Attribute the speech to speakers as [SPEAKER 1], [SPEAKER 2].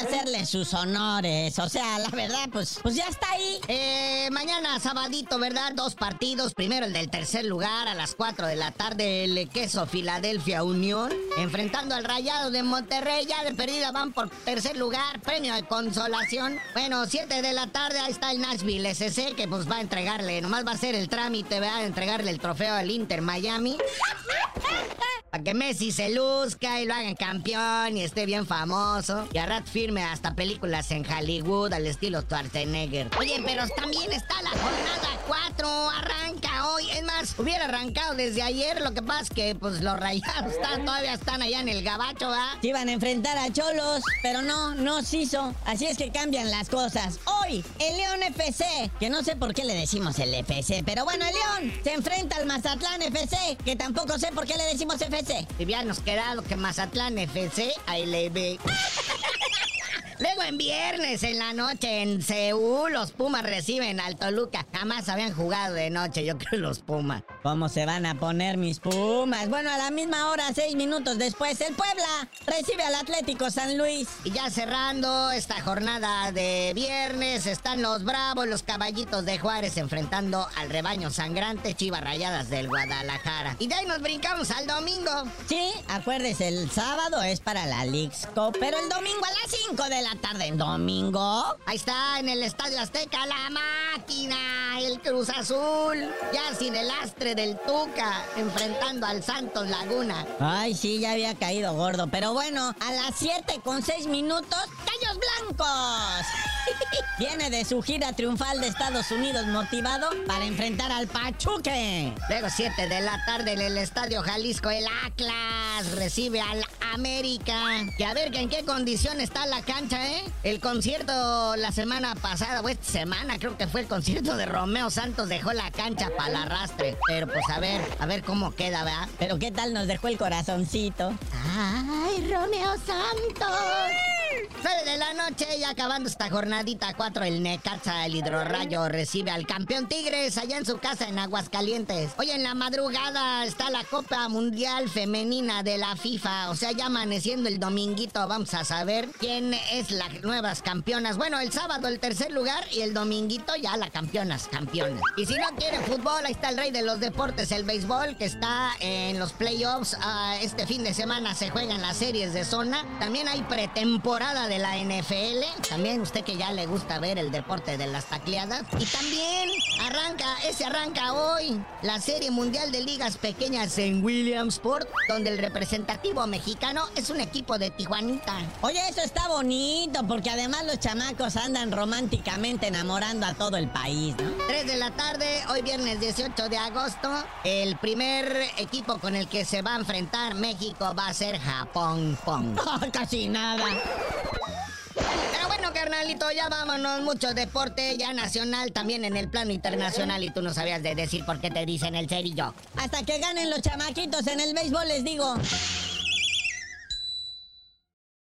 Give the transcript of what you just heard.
[SPEAKER 1] hacerle sus honores. O sea, la verdad, pues, pues ya está ahí.
[SPEAKER 2] Eh, mañana, sabadito, ¿verdad? Dos partidos. Primero el del tercer lugar a las 4 de la tarde, el queso Filadelfia Unión. Enfrentando al Rayado de Monterrey. Ya de perdida van por tercer lugar. Premio de consolación. Bueno, 7 de la tarde, ahí está el Nashville SC, que pues va a entregarle, nomás va a ser el trámite, a entregarle el trofeo al Inter Miami. Para que Messi se luzca y lo hagan campeón y esté bien famoso. Y a rat firme hasta películas en Hollywood al estilo Schwarzenegger. Oye, pero también está la jornada 4. Arranca hoy. Es más, hubiera arrancado desde ayer. Lo que pasa es que pues los rayados están, todavía están allá en el gabacho.
[SPEAKER 1] Se iban a enfrentar a Cholos, pero no, no se hizo. Así es que cambian las cosas. Hoy, el León FC, que no sé por qué le decimos el FC, pero bueno, el León se enfrenta al Mazatlán FC, que tampoco sé por qué le decimos FC.
[SPEAKER 2] Y habíamos quedado que Mazatlán FC, ahí le ve. En viernes en la noche en Seúl los Pumas reciben al Toluca. Jamás habían jugado de noche, yo creo los Pumas.
[SPEAKER 1] ¿Cómo se van a poner mis Pumas? Bueno, a la misma hora, seis minutos después, el Puebla recibe al Atlético San Luis.
[SPEAKER 2] Y ya cerrando esta jornada de viernes, están los Bravos, los Caballitos de Juárez enfrentando al rebaño sangrante Chivas Rayadas del Guadalajara. Y de ahí nos brincamos al domingo.
[SPEAKER 1] Sí, acuérdese, el sábado es para la League's Cup, pero el domingo a las 5 de la tarde en domingo.
[SPEAKER 2] Ahí está, en el Estadio Azteca, la máquina, el Cruz Azul. Ya sin el astre del Tuca, enfrentando al Santos Laguna.
[SPEAKER 1] Ay, sí, ya había caído gordo. Pero bueno, a las 7 con 6 minutos, ¡Callos Blancos! Viene de su gira triunfal de Estados Unidos motivado para enfrentar al Pachuque.
[SPEAKER 2] Luego 7 de la tarde en el Estadio Jalisco, el Atlas recibe al América. Que a ver en qué condición está la cancha, ¿eh? El concierto la semana pasada, o esta semana creo que fue el concierto de Romeo Santos, dejó la cancha para el arrastre. Pero pues a ver, a ver cómo queda, ¿verdad?
[SPEAKER 1] Pero qué tal nos dejó el corazoncito.
[SPEAKER 2] ¡Ay, Romeo Santos! 9 de la noche y acabando esta jornadita 4, el Necaxa, el hidrorrayo, recibe al campeón Tigres allá en su casa en Aguascalientes. Hoy en la madrugada está la Copa Mundial Femenina de la FIFA. O sea, ya amaneciendo el dominguito, vamos a saber quién es las nuevas campeonas. Bueno, el sábado el tercer lugar y el dominguito ya la campeonas, campeones. Y si no quiere fútbol, ahí está el rey de los deportes, el béisbol, que está en los playoffs. Ah, este fin de semana se juegan las series de zona. También hay pretemporada de la NFL. También usted que ya le gusta ver el deporte de las tacleadas. Y también arranca, ese arranca hoy, la Serie Mundial de Ligas Pequeñas en Williamsport, donde el representativo mexicano es un equipo de Tijuanita.
[SPEAKER 1] Oye, eso está bonito, porque además los chamacos andan románticamente enamorando a todo el país, ¿no?
[SPEAKER 2] 3 de la tarde, hoy viernes 18 de agosto, el primer equipo con el que se va a enfrentar México va a ser Japón. Pong.
[SPEAKER 1] Casi nada.
[SPEAKER 2] Carnalito, ya vámonos. Mucho deporte, ya nacional, también en el plano internacional. Y tú no sabías de decir por qué te dicen el cerillo.
[SPEAKER 1] Hasta que ganen los chamaquitos en el béisbol, les digo.